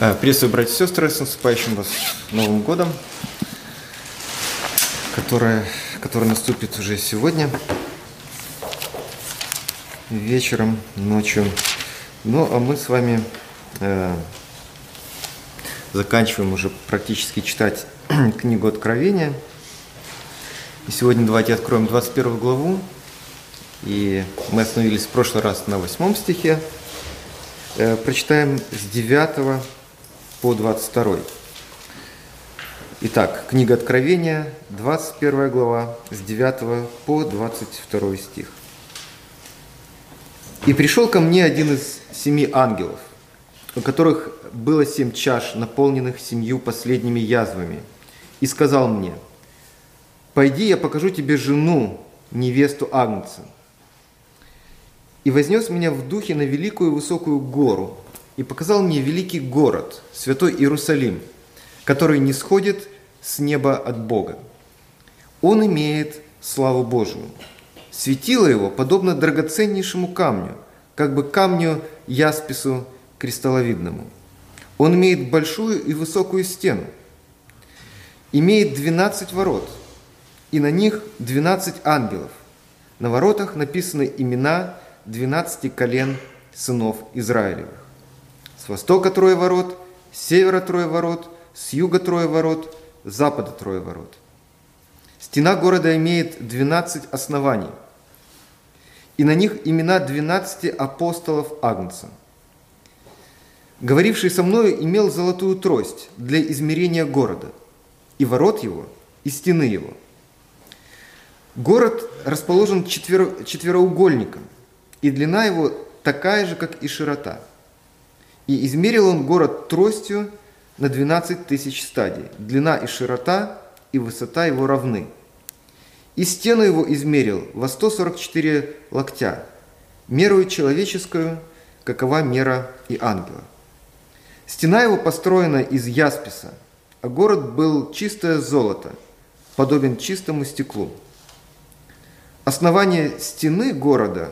Э, приветствую, братья и сестры, с наступающим вас Новым годом, который, который наступит уже сегодня, вечером, ночью. Ну, а мы с вами э, заканчиваем уже практически читать книгу Откровения. И сегодня давайте откроем 21 главу. И мы остановились в прошлый раз на 8 стихе. Э, прочитаем с 9 по 22. Итак, книга Откровения, 21 глава, с 9 по 22 стих. «И пришел ко мне один из семи ангелов, у которых было семь чаш, наполненных семью последними язвами, и сказал мне, «Пойди, я покажу тебе жену, невесту Агнца». И вознес меня в духе на великую высокую гору, и показал мне великий город, святой Иерусалим, который не сходит с неба от Бога. Он имеет славу Божию. Светило его подобно драгоценнейшему камню, как бы камню яспису кристалловидному. Он имеет большую и высокую стену, имеет двенадцать ворот, и на них двенадцать ангелов. На воротах написаны имена двенадцати колен сынов Израилевых. С востока трое ворот, с севера трое ворот, с юга трое ворот, с запада трое ворот. Стена города имеет 12 оснований, и на них имена 12 апостолов Агнца. Говоривший со мною имел золотую трость для измерения города, и ворот его, и стены его. Город расположен четверо, четвероугольником, и длина его такая же, как и широта – и измерил он город тростью на 12 тысяч стадий. Длина и широта и высота его равны. И стену его измерил во 144 локтя, мерую человеческую, какова мера и ангела. Стена его построена из ясписа, а город был чистое золото, подобен чистому стеклу. Основание стены города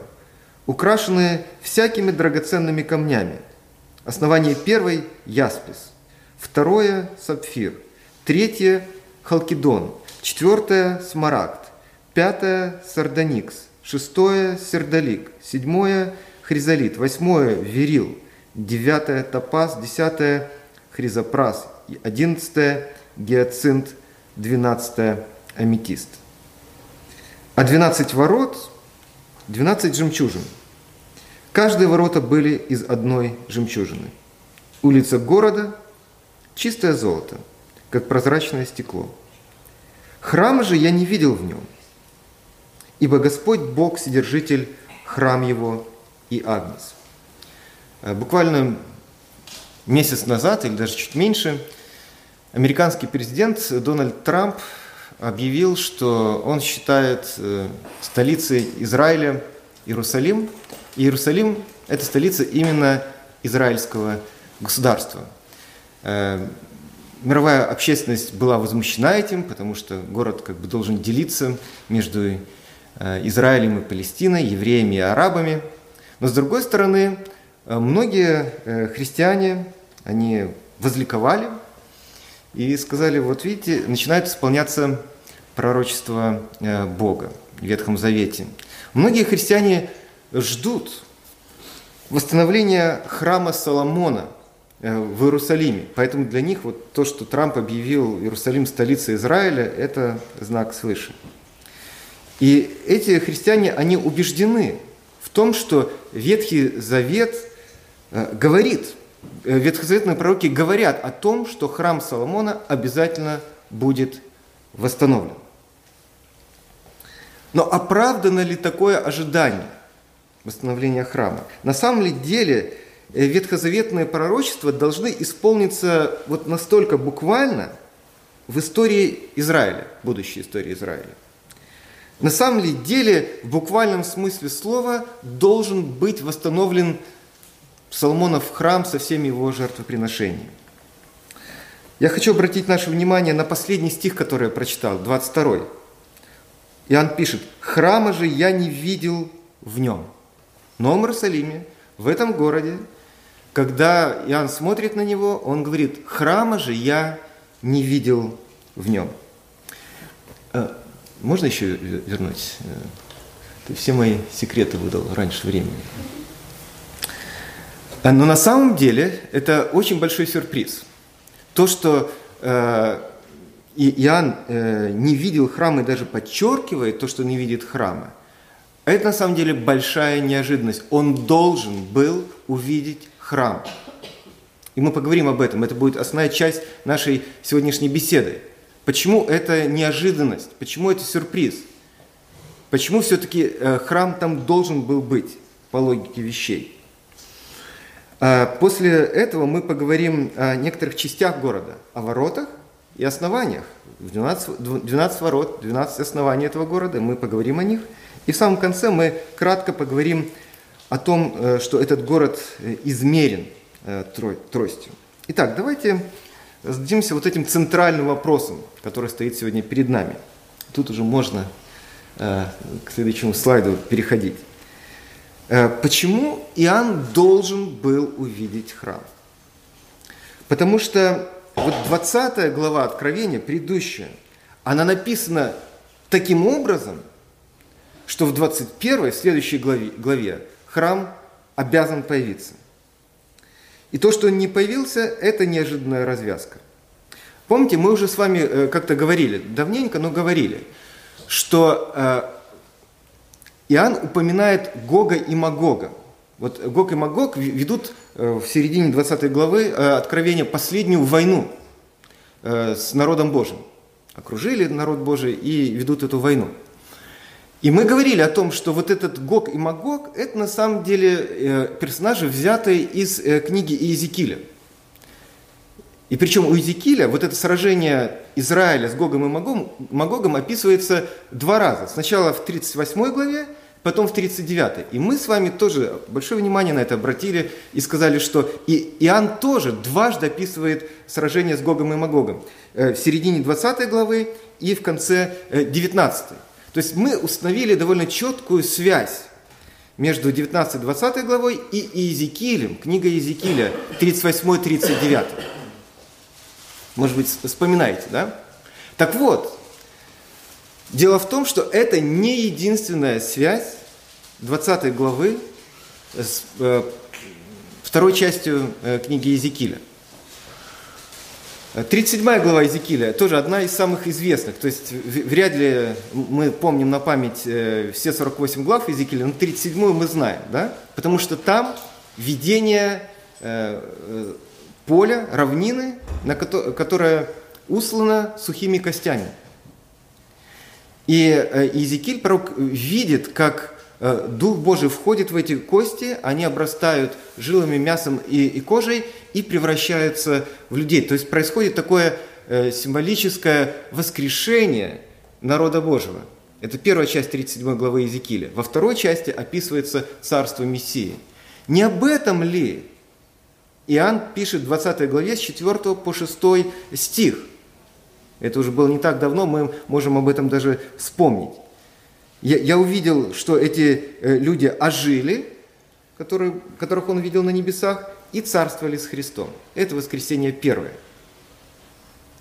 украшены всякими драгоценными камнями – Основание первой – яспис, второе – сапфир, третье – халкидон, четвертое – смарагд, пятое – сардоникс, шестое – сердолик, седьмое – хризолит, восьмое – верил, девятое – топаз, десятое – хризопрас, одиннадцатое – гиацинт, двенадцатое – аметист. А двенадцать ворот – двенадцать жемчужин – Каждые ворота были из одной жемчужины. Улица города – чистое золото, как прозрачное стекло. Храма же я не видел в нем, ибо Господь Бог – Содержитель, храм его и Агнец. Э, буквально месяц назад, или даже чуть меньше, американский президент Дональд Трамп объявил, что он считает э, столицей Израиля Иерусалим – Иерусалим – это столица именно израильского государства. Э, мировая общественность была возмущена этим, потому что город как бы должен делиться между э, Израилем и Палестиной, евреями и арабами. Но с другой стороны, э, многие христиане, они возликовали и сказали, вот видите, начинает исполняться пророчество Бога в Ветхом Завете. Многие христиане ждут восстановления храма Соломона э, в Иерусалиме. Поэтому для них вот то, что Трамп объявил Иерусалим столицей Израиля, это знак свыше. И эти христиане, они убеждены в том, что Ветхий Завет э, говорит, э, ветхозаветные пророки говорят о том, что храм Соломона обязательно будет восстановлен. Но оправдано ли такое ожидание? восстановления храма. На самом ли деле э, ветхозаветные пророчества должны исполниться вот настолько буквально в истории Израиля, будущей истории Израиля. На самом ли деле, в буквальном смысле слова, должен быть восстановлен Соломонов храм со всеми его жертвоприношениями. Я хочу обратить наше внимание на последний стих, который я прочитал, 22. Иоанн пишет, «Храма же я не видел в нем». Новом Иерусалиме, в этом городе, когда Иоанн смотрит на него, он говорит, храма же я не видел в нем. А, можно еще вернуть? Ты все мои секреты выдал раньше времени. А, но на самом деле это очень большой сюрприз. То, что э, Иоанн э, не видел храма и даже подчеркивает то, что не видит храма, это на самом деле большая неожиданность. Он должен был увидеть храм. И мы поговорим об этом. Это будет основная часть нашей сегодняшней беседы. Почему это неожиданность? Почему это сюрприз? Почему все-таки э, храм там должен был быть по логике вещей? А после этого мы поговорим о некоторых частях города, о воротах и основаниях. 12, 12 ворот, 12 оснований этого города, мы поговорим о них – и в самом конце мы кратко поговорим о том, э, что этот город э, измерен э, тростью. Итак, давайте зададимся вот этим центральным вопросом, который стоит сегодня перед нами. Тут уже можно к следующему слайду переходить. Почему Иоанн должен был увидеть храм? Потому что вот 20 глава Откровения, предыдущая, она написана таким образом – что в 21 следующей главе, главе храм обязан появиться. И то, что он не появился, это неожиданная развязка. Помните, мы уже с вами э, как-то говорили, давненько, но говорили, что э, Иоанн упоминает Гога и Магога. Вот Гог и Магог ведут э, в середине 20 главы Откровения последнюю войну с народом Божьим. Окружили народ Божий и ведут эту войну – и мы говорили о том, что вот этот Гог и Магог – это на самом деле э, персонажи, взятые из э, книги Иезекииля. И причем у Иезекииля вот это сражение Израиля с Гогом и Магогом, Магогом описывается два раза. Сначала в 38 главе, потом в 39. И мы с вами тоже большое внимание на это обратили и сказали, что и Иоанн тоже дважды описывает сражение с Гогом и Магогом. Э, в середине 20 главы и в конце 19. То есть мы установили довольно четкую связь между 19-20 главой и Иезекиилем, книга Иезекииля 38-39. Может быть, вспоминаете, да? Так вот, дело в том, что это не единственная связь 20 главы с э, второй частью э, книги Иезекииля. 37 глава Иезекииля тоже одна из самых известных. То есть вряд ли мы помним на память э, все 48 глав Иезекииля, но 37 мы знаем, да? Потому что там видение поля, равнины, на которое услано сухими костями. И Иезекииль, пророк, видит, как Дух Божий входит в эти кости, они обрастают жилами, мясом и, и кожей, и превращаются в людей. То есть происходит такое э, символическое воскрешение народа Божьего. Это первая часть 37 главы Иезекииля. Во второй части описывается царство Мессии. Не об этом ли Иоанн пишет в 20 главе с 4 по 6 стих? Это уже было не так давно, мы можем об этом даже вспомнить. Я, я увидел, что эти э, люди ожили, которые, которых он видел на небесах, и царствовали с Христом. Это воскресение первое.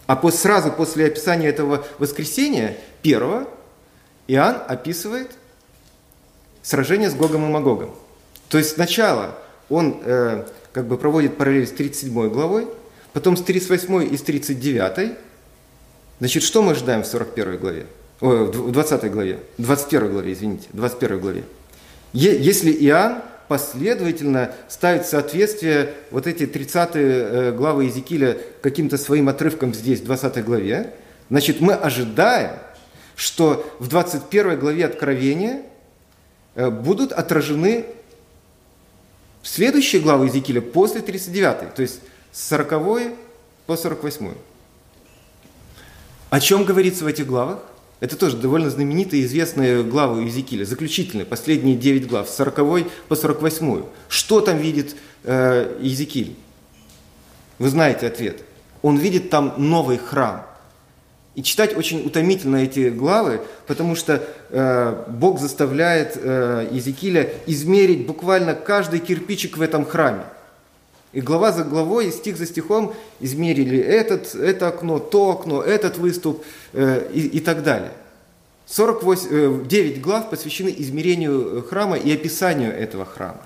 А пос, сразу после описания этого воскресения первого Иоанн описывает сражение с Гогом и Магогом. То есть сначала он э, как бы проводит параллель с 37 главой, потом с 38 и с 39. Значит, что мы ожидаем в 41 главе? В 20 главе, 21 главе, извините, 21 главе. Если Иоанн последовательно ставить в соответствие вот эти 30 э, главы Иезекииля каким-то своим отрывком здесь, в 20 главе, значит, мы ожидаем, что в 21 главе Откровения э, будут отражены следующие главы Иезекииля после 39, то есть с 40 по 48. О чем говорится в этих главах? Это тоже довольно знаменитые известные главы Иезекииля, заключительные, последние 9 глав, с 40 по 48. Что там видит э, Иезекииль? Вы знаете ответ. Он видит там новый храм. И читать очень утомительно эти главы, потому что э, Бог заставляет э, Иезекииля измерить буквально каждый кирпичик в этом храме. И глава за главой, стих за стихом измерили этот, это окно, то окно, этот выступ э, и, и так далее. 48, э, 9 глав посвящены измерению храма и описанию этого храма.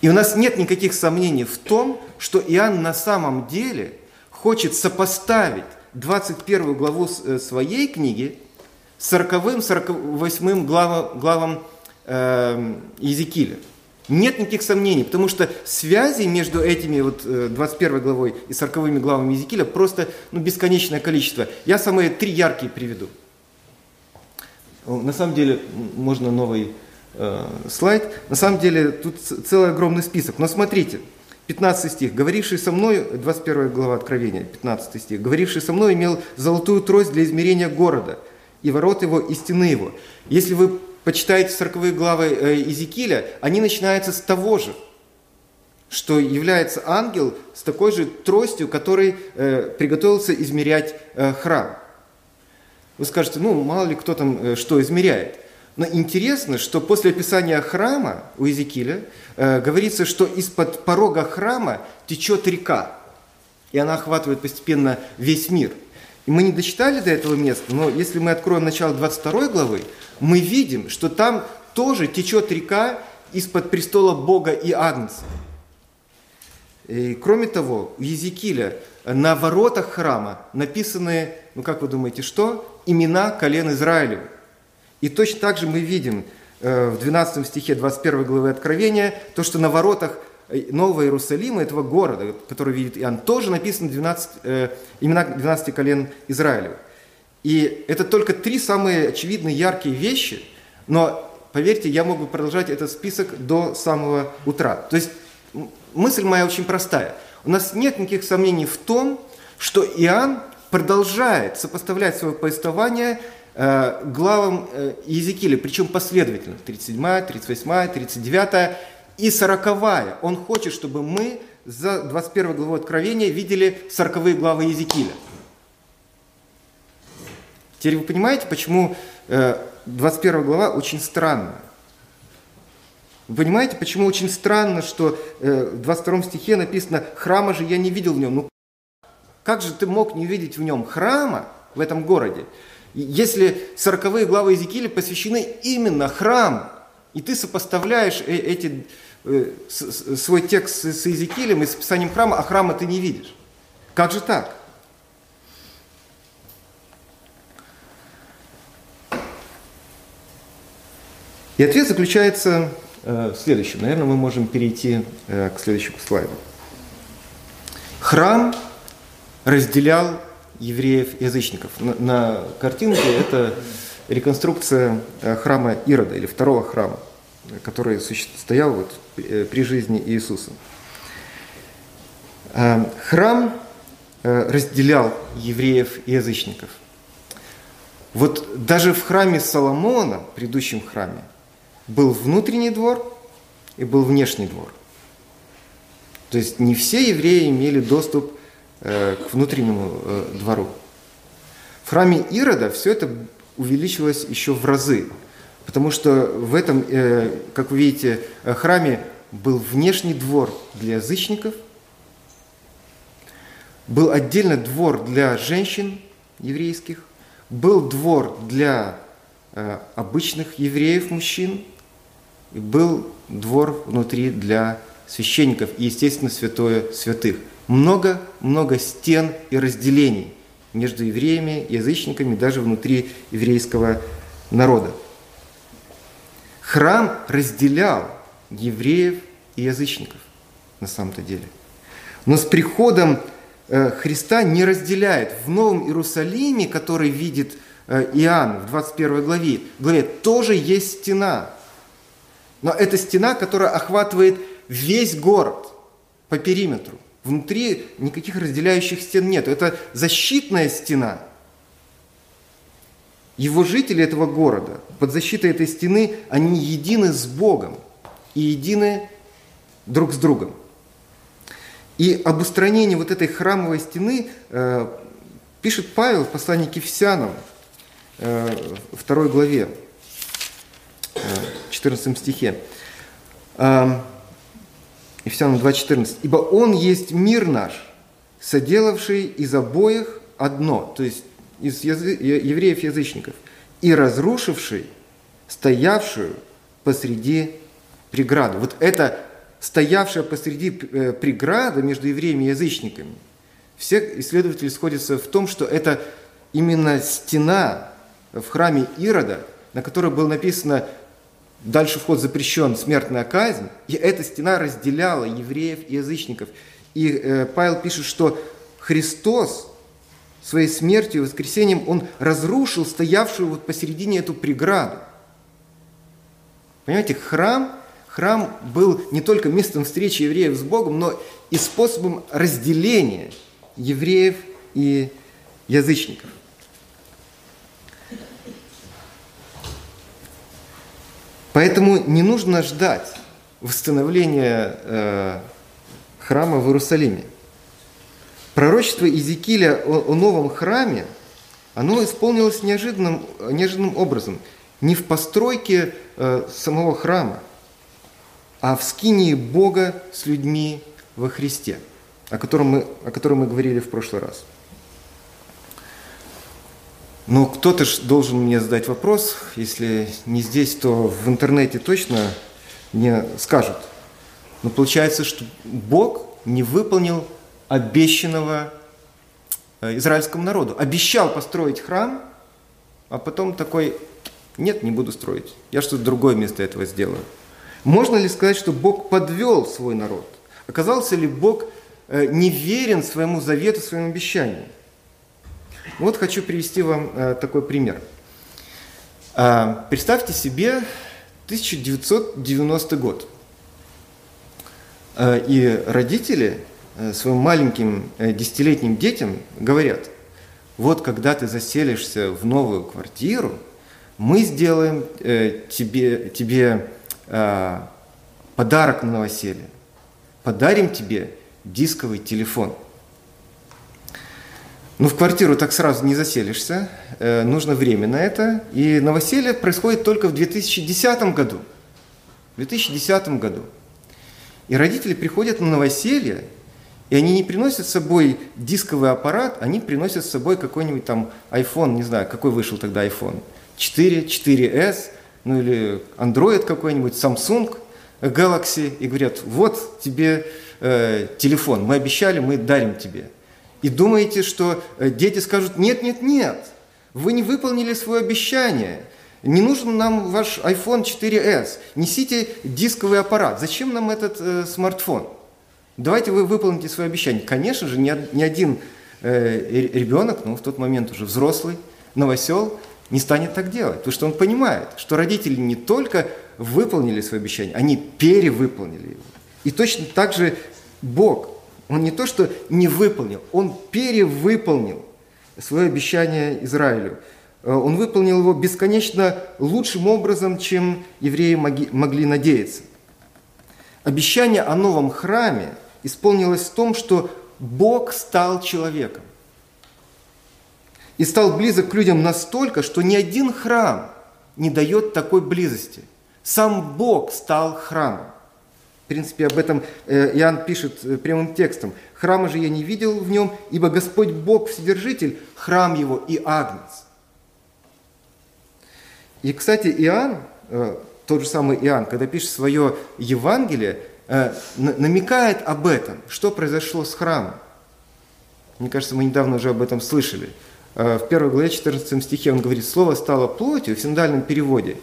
И у нас нет никаких сомнений в том, что Иоанн на самом деле хочет сопоставить 21 главу э, своей книги с 40-48 главам, главам э, Иезекииля. Нет никаких сомнений, потому что связи между этими вот 21 э, главой и 40 главами Иезекииля просто ну, бесконечное количество. Я самые три яркие приведу. На самом деле, можно новый э, слайд. На самом деле, тут целый огромный список. Но смотрите, 15 стих. «Говоривший со мной», 21 глава Откровения, 15 стих. «Говоривший со мной имел золотую трость для измерения города, и ворот его, и стены его». Если вы почитаете 40 главы э, Иезекииля, они начинаются с того же, что является ангел с такой же тростью, который э, приготовился измерять э, храм. Вы скажете, ну, мало ли кто там что измеряет. Но интересно, что после описания храма у Иезекииля говорится, что из-под порога храма течет река, и она охватывает постепенно весь мир. И мы не дочитали до этого места, но если мы откроем начало 22 главы, мы видим, что там тоже течет река из-под престола Бога и Агнца. И, кроме того, у Езекииля на воротах храма написаны, ну как вы думаете, что? Имена колен Израилева. И точно так же мы видим э, в 12 стихе 21 главы Откровения, то, что на воротах Нового Иерусалима, этого города, который видит Иоанн, тоже написано 12, э, имена 12 колен Израилева. И это только три самые очевидные, яркие вещи, но, поверьте, я мог бы продолжать этот список до самого утра. То есть мысль моя очень простая. У нас нет никаких сомнений в том, что Иоанн продолжает сопоставлять свое повествование Э, главам э, Езекииля, причем последовательно, 37, 38, 39 и 40. Он хочет, чтобы мы за 21 главу Откровения видели 40 главы Езекииля. Теперь вы понимаете, почему 21 э, глава очень странная? Вы понимаете, почему очень странно, что в 22 стихе написано «Храма же я не видел в нем». Ну, как же ты мог не видеть в нем храма в этом городе? Если сороковые главы Иезекииля посвящены именно храму, и ты сопоставляешь э, эти, э, свой текст с Иезекиилем и с описанием храма, а храма ты не видишь. Как же так? И ответ заключается э, в следующем. Наверное, мы можем перейти к следующему слайду. Храм разделял евреев-язычников. На, картинке это реконструкция э, храма Ирода или второго храма, который стоял вот э, при жизни Иисуса. Э, храм разделял евреев и язычников. Вот даже в храме Соломона, предыдущем храме, был внутренний двор и был внешний двор. То есть не все евреи имели доступ Э, к внутреннему э, двору. В храме Ирода все это увеличилось еще в разы, потому что в этом, э, как вы видите, храме был внешний двор для язычников, был отдельно двор для женщин еврейских, был двор для обычных евреев, мужчин, и был двор внутри для священников и, естественно, святое святых много-много стен и разделений между евреями, язычниками, даже внутри еврейского народа. Храм разделял евреев и язычников на самом-то деле. Но с приходом э, Христа не разделяет. В Новом Иерусалиме, который видит э, Иоанн в 21 главе, главе тоже есть стена. Но это стена, которая охватывает весь город по периметру – Внутри никаких разделяющих стен нет. Это защитная стена. Его жители этого города, под защитой этой стены, они едины с Богом и едины друг с другом. И об устранении вот этой храмовой стены э, пишет Павел в послании к Ефесянам, э, второй главе, э, 14 стихе. Э, Ефесянам 2.14. «Ибо Он есть мир наш, соделавший из обоих одно, то есть из язы, евреев-язычников, и разрушивший стоявшую посреди преграду». Вот это стоявшая посреди э, преграда между евреями и язычниками, все исследователи сходятся в том, что это именно стена в храме Ирода, на которой было написано «Дальше вход запрещен, смертная казнь», и эта стена разделяла евреев и язычников. И э, Павел пишет, что Христос своей смертью и воскресением, Он разрушил стоявшую вот посередине эту преграду. Понимаете, храм Храм был не только местом встречи евреев с Богом, но и способом разделения евреев и язычников. Поэтому не нужно ждать восстановления э, храма в Иерусалиме. Пророчество Иезекииля о, о новом храме, оно исполнилось неожиданным, неожиданным образом. Не в постройке э, самого храма, а в скинии Бога с людьми во Христе, о котором мы, о котором мы говорили в прошлый раз. Но кто-то ж должен мне задать вопрос, если не здесь, то в интернете точно мне скажут. Но получается, что Бог не выполнил обещанного э, израильскому народу. Обещал построить храм, а потом такой, нет, не буду строить. Я что-то другое вместо этого сделаю. Можно ли сказать, что Бог подвел свой народ? Оказался ли Бог э, неверен своему завету, своему обещанию? Вот хочу привести вам э, такой пример. А, представьте себе 1990 год. И родители своим маленьким десятилетним детям говорят, вот когда ты заселишься в новую квартиру, мы сделаем тебе, тебе э, подарок на новоселье. Подарим тебе дисковый телефон. Ну, в квартиру так сразу не заселишься, э, нужно время на это. И новоселье происходит только в 2010 году. В 2010 году. И родители приходят на новоселье, и они не приносят с собой дисковый аппарат, они приносят с собой какой-нибудь там iPhone, не знаю, какой вышел тогда iPhone, 4, 4S – ну или Android какой-нибудь, Samsung Galaxy, и говорят, вот тебе э, телефон, мы обещали, мы дарим тебе. И думаете, что э, дети скажут, нет, нет, нет, вы не выполнили свое обещание, не нужен нам ваш iPhone 4s, несите дисковый аппарат, зачем нам этот э, смартфон? Давайте вы выполните свое обещание. Конечно же, ни, один э, ребенок, ну в тот момент уже взрослый, новосел, не станет так делать, потому что он понимает, что родители не только выполнили свое обещание, они перевыполнили его. И точно так же Бог, Он не то что не выполнил, Он перевыполнил свое обещание Израилю. Э, он выполнил его бесконечно лучшим образом, чем евреи могли надеяться. Обещание о новом храме исполнилось в том, что Бог стал человеком и стал близок к людям настолько, что ни один храм не дает такой близости. Сам Бог стал храмом. В принципе, об этом э, Иоанн пишет э, прямым текстом. «Храма же я не видел в нем, ибо Господь Бог Вседержитель, храм его и агнец». И, кстати, Иоанн, э, тот же самый Иоанн, когда пишет свое Евангелие, намекает об этом, что произошло с храмом. Мне кажется, мы недавно уже об этом слышали – Э, в первой главе 14 стихе он говорит, слово стало плотью в синодальном переводе,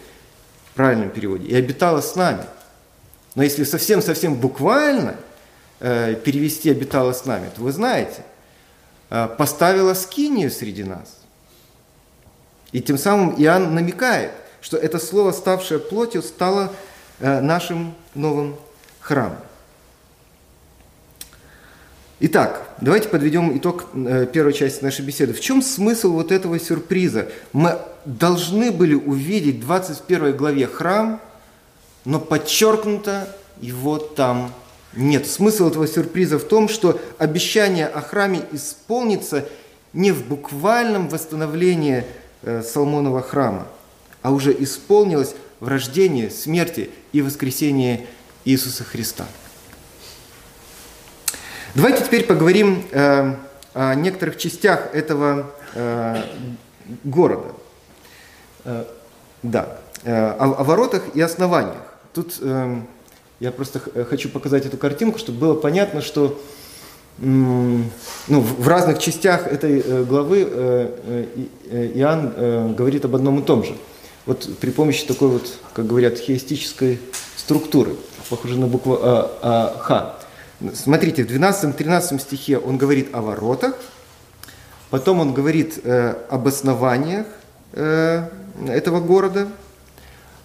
правильном переводе, и обитало с нами. Но если совсем-совсем буквально э, перевести «обитало с нами», то вы знаете, э, поставила скинию среди нас. И тем самым Иоанн намекает, что это слово, ставшее плотью, стало нашим новым храмом. Итак, давайте подведем итог э, первой части нашей беседы. В чем смысл вот этого сюрприза? Мы должны были увидеть в 21 главе храм, но подчеркнуто его там нет. Смысл этого сюрприза в том, что обещание о храме исполнится не в буквальном восстановлении э, Соломонова храма, а уже исполнилось в рождении, смерти и воскресении Иисуса Христа. Давайте теперь поговорим э, о некоторых частях этого э, города. Э, да, э, о, о воротах и основаниях. Тут э, я просто хочу показать эту картинку, чтобы было понятно, что ну, в разных частях этой э, главы Иоанн говорит об одном и том же. Вот при помощи такой вот, как говорят, хеистической структуры, похожей на букву а, а, Х. Смотрите, в 12-13 стихе он говорит о воротах, потом он говорит об основаниях этого города,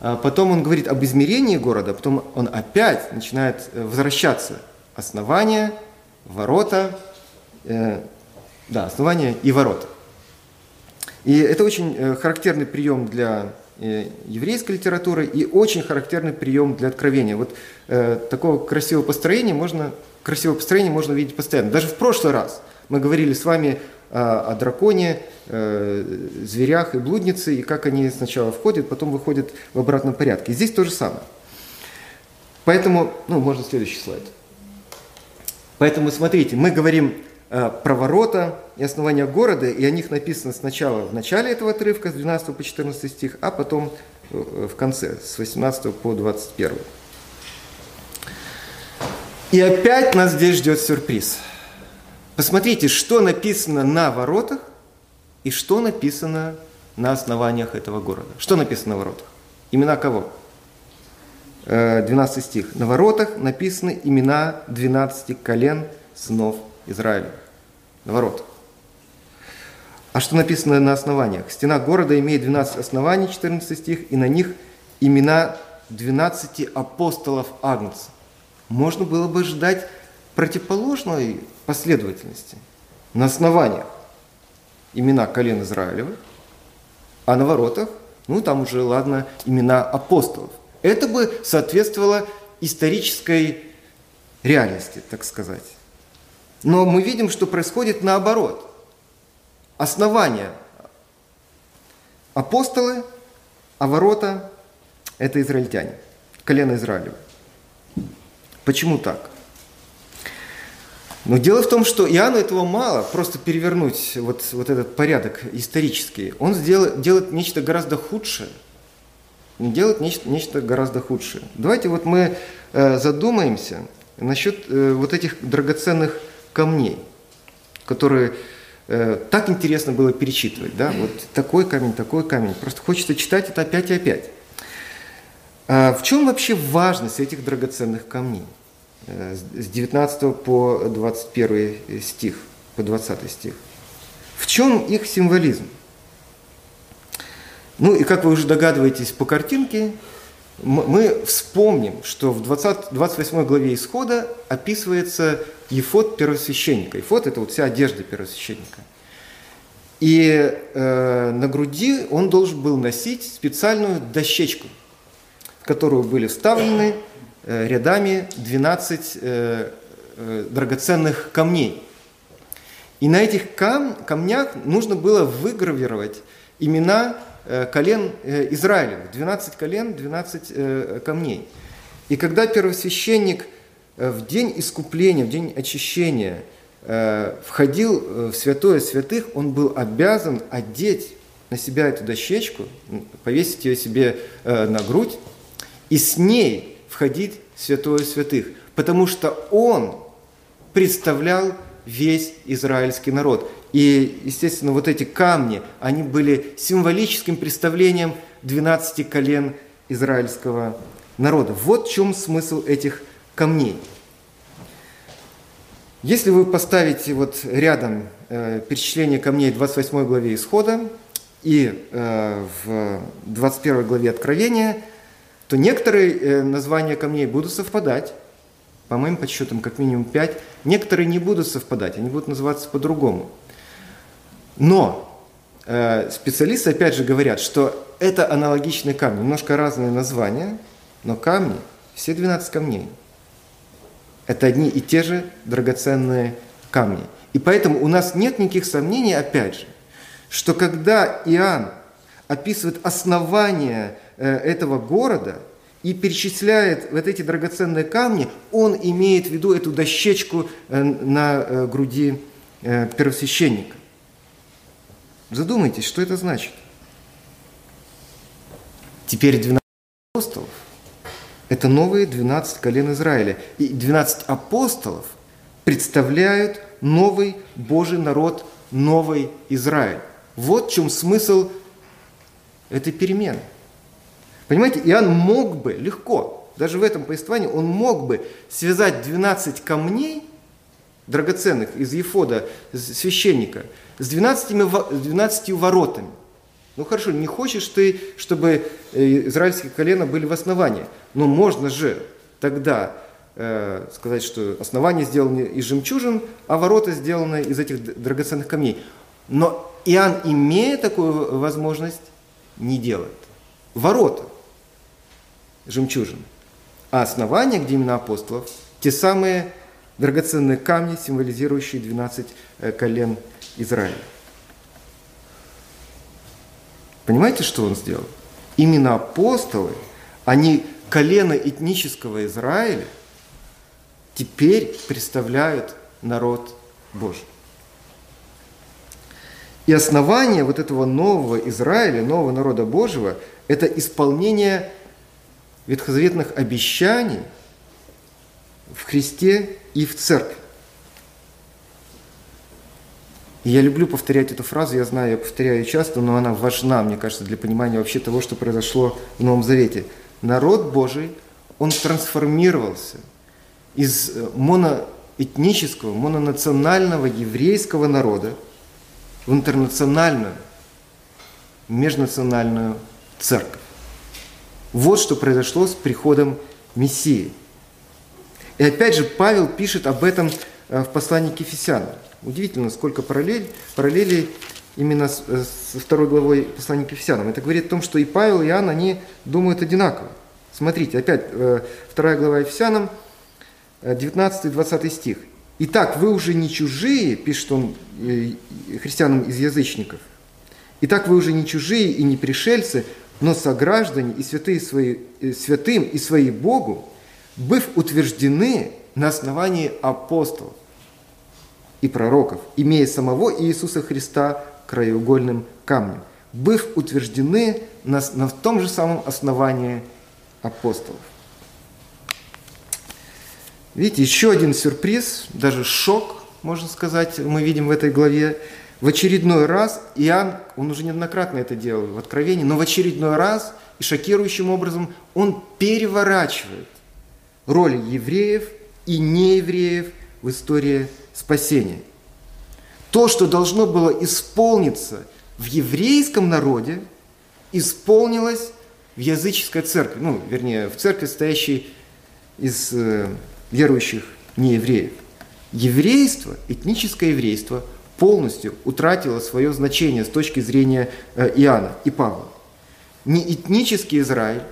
а потом он говорит об измерении города, потом он опять начинает возвращаться. Основания, ворота, э, да, основания и ворота. И это очень э, характерный прием для э, еврейской литературы и очень характерный прием для откровения. Вот э, такого красивого построения можно, красивого построения можно видеть постоянно. Даже в прошлый раз мы говорили с вами о, о драконе, э, зверях и блуднице, и как они сначала входят, потом выходят в обратном порядке. И здесь то же самое. Поэтому, ну, можно следующий слайд. Поэтому смотрите, мы говорим э, про ворота и основания города, и о них написано сначала в начале этого отрывка, с 12 по 14 стих, а потом э, в конце, с 18 по 21. И опять нас здесь ждет сюрприз. Посмотрите, что написано на воротах и что написано на основаниях этого города. Что написано на воротах? Имена кого? 12 э, стих. На воротах написаны имена 12 колен сынов Израиля. На воротах. А что написано на основаниях? Стена города имеет 12 оснований, 14 стих, и на них имена 12 апостолов Агнца. Можно было бы ждать противоположной последовательности. На основаниях имена колен Израилевых, а на воротах, ну там уже, ладно, имена апостолов. Это бы соответствовало исторической реальности, так сказать. Но мы видим, что происходит наоборот. Основание – апостолы, а ворота – это израильтяне, колено Израилева. Почему так? Но дело в том, что Иоанну этого мало, просто перевернуть вот, вот этот порядок исторический. Он сделает, делает нечто гораздо худшее – делать нечто, нечто гораздо худшее. Давайте вот мы э, задумаемся насчет э, вот этих драгоценных камней, которые э, так интересно было перечитывать. Да? Вот такой камень, такой камень. Просто хочется читать это опять и опять. А в чем вообще важность этих драгоценных камней? С 19 по 21 стих, по 20 стих. В чем их символизм? Ну и как вы уже догадываетесь по картинке, мы вспомним, что в 20, 28 главе Исхода описывается ефот первосвященника. Ефот – это вот вся одежда первосвященника. И э, на груди он должен был носить специальную дощечку, в которую были вставлены э, рядами 12 э, э, драгоценных камней. И на этих кам камнях нужно было выгравировать имена Э, колен э, Израилевых, 12 колен, 12 э, камней. И когда первосвященник в день искупления, в день очищения входил в святое святых, он был обязан одеть на себя эту дощечку, повесить ее себе на грудь и с ней входить в святое святых, потому что он представлял весь израильский народ. И, естественно, вот эти камни, они были символическим представлением 12 колен израильского народа. Вот в чем смысл этих камней. Если вы поставите вот рядом э, перечисление камней в 28 главе Исхода и э, в 21 главе Откровения, то некоторые э, названия камней будут совпадать, по моим подсчетам, как минимум 5, некоторые не будут совпадать, они будут называться по-другому – но э, специалисты опять же говорят, что это аналогичные камни, немножко разные названия, но камни, все 12 камней, это одни и те же драгоценные камни. И поэтому у нас нет никаких сомнений, опять же, что когда Иоанн описывает основание э, этого города и перечисляет вот эти драгоценные камни, он имеет в виду эту дощечку э, на э, груди первосвященника. Задумайтесь, что это значит. Теперь 12 апостолов – это новые 12 колен Израиля. И 12 апостолов представляют новый Божий народ, новый Израиль. Вот в чем смысл этой перемены. Понимаете, Иоанн мог бы легко, даже в этом повествовании, он мог бы связать 12 камней драгоценных из Ефода, священника, с 12, 12 воротами. Ну хорошо, не хочешь ты, чтобы э, израильские колена были в основании. Но можно же тогда э, сказать, что основание сделаны из жемчужин, а ворота сделаны из этих драгоценных камней. Но Иоанн, имея такую возможность, не делает. Ворота жемчужин. А основание, где имена апостолов, те самые драгоценные камни, символизирующие 12 э, колен Израиля. Понимаете, что он сделал? Именно апостолы, они колено этнического Израиля, теперь представляют народ Божий. И основание вот этого нового Израиля, нового народа Божьего, это исполнение ветхозаветных обещаний в Христе и в Церкви. И я люблю повторять эту фразу, я знаю, я повторяю ее часто, но она важна, мне кажется, для понимания вообще того, что произошло в Новом Завете. Народ Божий, он трансформировался из э, моноэтнического, мононационального еврейского народа в интернациональную, межнациональную церковь. Вот что произошло с приходом Мессии. И опять же Павел пишет об этом в послании к Ефесянам. Удивительно, сколько параллель, параллелей именно с, э, со второй главой послания к Ефесянам. Это говорит о том, что и Павел, и Иоанн, они думают одинаково. Смотрите, опять э, вторая глава Ефесянам, 19-20 стих. «Итак, вы уже не чужие, пишет он христианам из язычников, Итак, вы уже не чужие и не пришельцы, но сограждане и святые свои, э, святым и свои Богу, быв утверждены на основании апостолов и пророков, имея самого Иисуса Христа краеугольным камнем, быв утверждены на, на том же самом основании апостолов. Видите, еще один сюрприз, даже шок, можно сказать, мы видим в этой главе в очередной раз Иоанн, он уже неоднократно это делал в Откровении, но в очередной раз и шокирующим образом он переворачивает роль евреев и неевреев в истории спасения. То, что должно было исполниться в еврейском народе, исполнилось в языческой церкви, ну, вернее, в церкви, состоящей из э, верующих неевреев. Еврейство, этническое еврейство – полностью утратила свое значение с точки зрения э, Иоанна и Павла. Не этнический Израиль,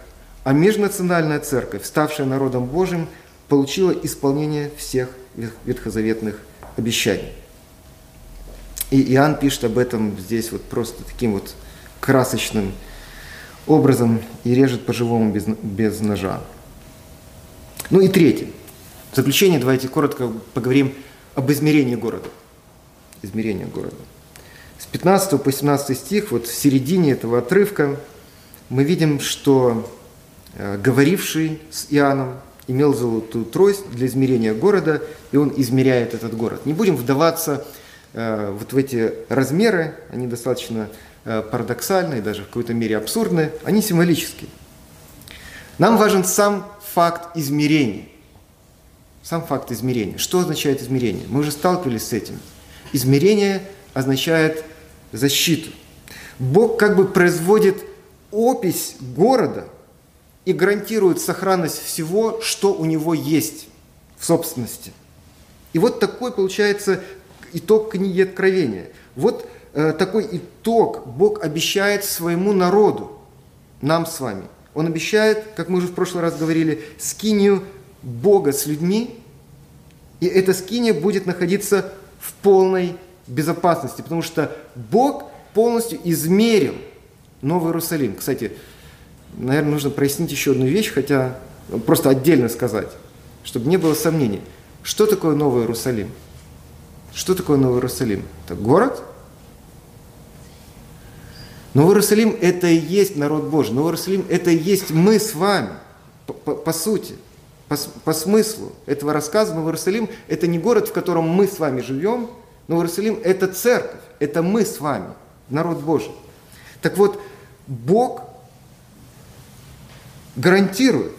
а межнациональная церковь, ставшая народом Божьим, получила исполнение всех ветхозаветных обещаний. И Иоанн пишет об этом здесь вот просто таким вот красочным образом и режет по-живому без, без ножа. Ну и третье. В заключение давайте коротко поговорим об измерении города измерения города. С 15 по 17 стих, вот в середине этого отрывка, мы видим, что э, говоривший с Иоанном имел золотую трость для измерения города, и он измеряет этот город. Не будем вдаваться э, вот в эти размеры, они достаточно э, парадоксальные, даже в какой-то мере абсурдные, они символические. Нам важен сам факт измерения. Сам факт измерения. Что означает измерение? Мы уже сталкивались с этим. Измерение означает защиту. Бог как бы производит опись города и гарантирует сохранность всего, что у него есть в собственности. И вот такой получается итог книги Откровения. Вот э, такой итог Бог обещает своему народу, нам с вами. Он обещает, как мы уже в прошлый раз говорили, скинию Бога с людьми, и эта скиния будет находиться в полной безопасности, потому что Бог полностью измерил Новый Иерусалим. Кстати, наверное, нужно прояснить еще одну вещь, хотя ну, просто отдельно сказать, чтобы не было сомнений. Что такое Новый Иерусалим? Что такое Новый Иерусалим? Это город? Новый Иерусалим – это и есть народ Божий. Новый Иерусалим – это и есть мы с вами, по, по, по сути, по, по смыслу этого рассказа. Новый Иерусалим – это не город, в котором мы с вами живем. Новый Иерусалим – это церковь, это мы с вами, народ Божий. Так вот, Бог гарантирует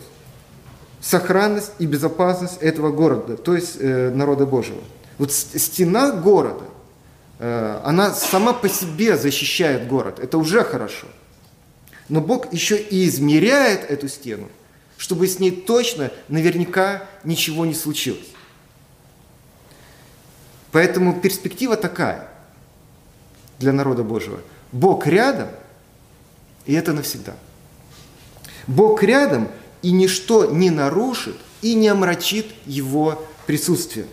сохранность и безопасность этого города, то есть э, народа Божьего. Вот стена города, э, она сама по себе защищает город, это уже хорошо. Но Бог еще и измеряет эту стену, чтобы с ней точно, наверняка ничего не случилось. Поэтому перспектива такая для народа Божьего. Бог рядом, и это навсегда. Бог рядом, и ничто не нарушит и не омрачит Его присутствие.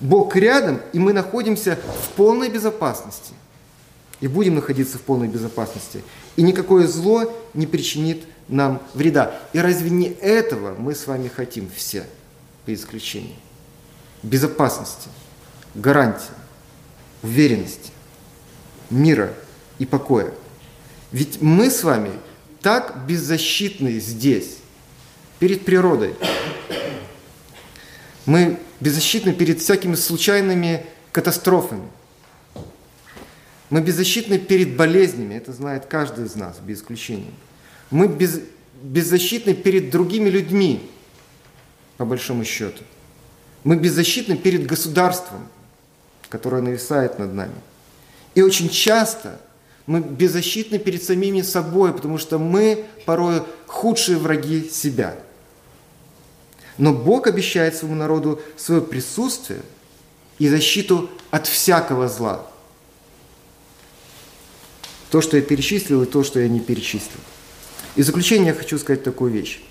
Бог рядом, и мы находимся в полной безопасности. И будем находиться в полной безопасности. И никакое зло не причинит нам вреда. И разве не этого мы с вами хотим все, по исключению? Безопасности, гарантии, уверенности, мира и покоя. Ведь мы с вами так беззащитны здесь, перед природой. Мы беззащитны перед всякими случайными катастрофами. Мы беззащитны перед болезнями, это знает каждый из нас, без исключения. Мы без, беззащитны перед другими людьми, по большому счету. Мы беззащитны перед государством, которое нависает над нами. И очень часто мы беззащитны перед самими собой, потому что мы порой худшие враги себя. Но Бог обещает своему народу свое присутствие и защиту от всякого зла. То, что я перечислил, и то, что я не перечислил. И в заключение я хочу сказать такую вещь.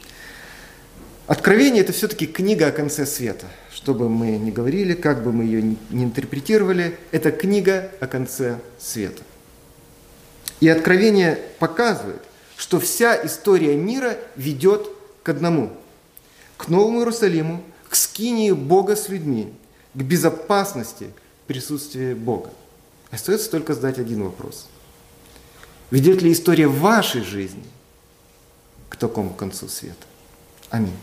Откровение – это все-таки книга о конце света. Что бы мы ни говорили, как бы мы ее ни интерпретировали, это книга о конце света. И Откровение показывает, что вся история мира ведет к одному – к Новому Иерусалиму, к скинии Бога с людьми, к безопасности присутствия Бога. Остается только задать один вопрос. Ведет ли история вашей жизни к такому концу света? Аминь.